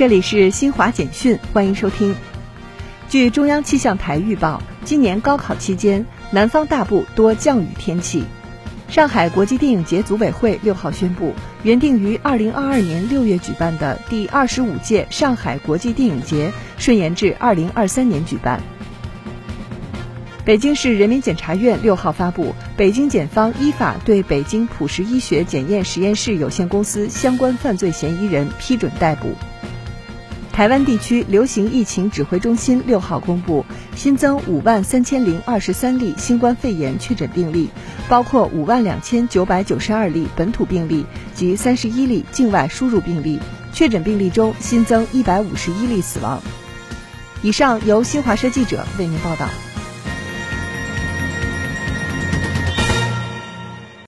这里是新华简讯，欢迎收听。据中央气象台预报，今年高考期间，南方大部多降雨天气。上海国际电影节组委会六号宣布，原定于二零二二年六月举办的第二十五届上海国际电影节，顺延至二零二三年举办。北京市人民检察院六号发布，北京检方依法对北京普实医学检验实验室有限公司相关犯罪嫌疑人批准逮捕。台湾地区流行疫情指挥中心六号公布，新增五万三千零二十三例新冠肺炎确诊病例，包括五万两千九百九十二例本土病例及三十一例境外输入病例。确诊病例中新增一百五十一例死亡。以上由新华社记者为您报道。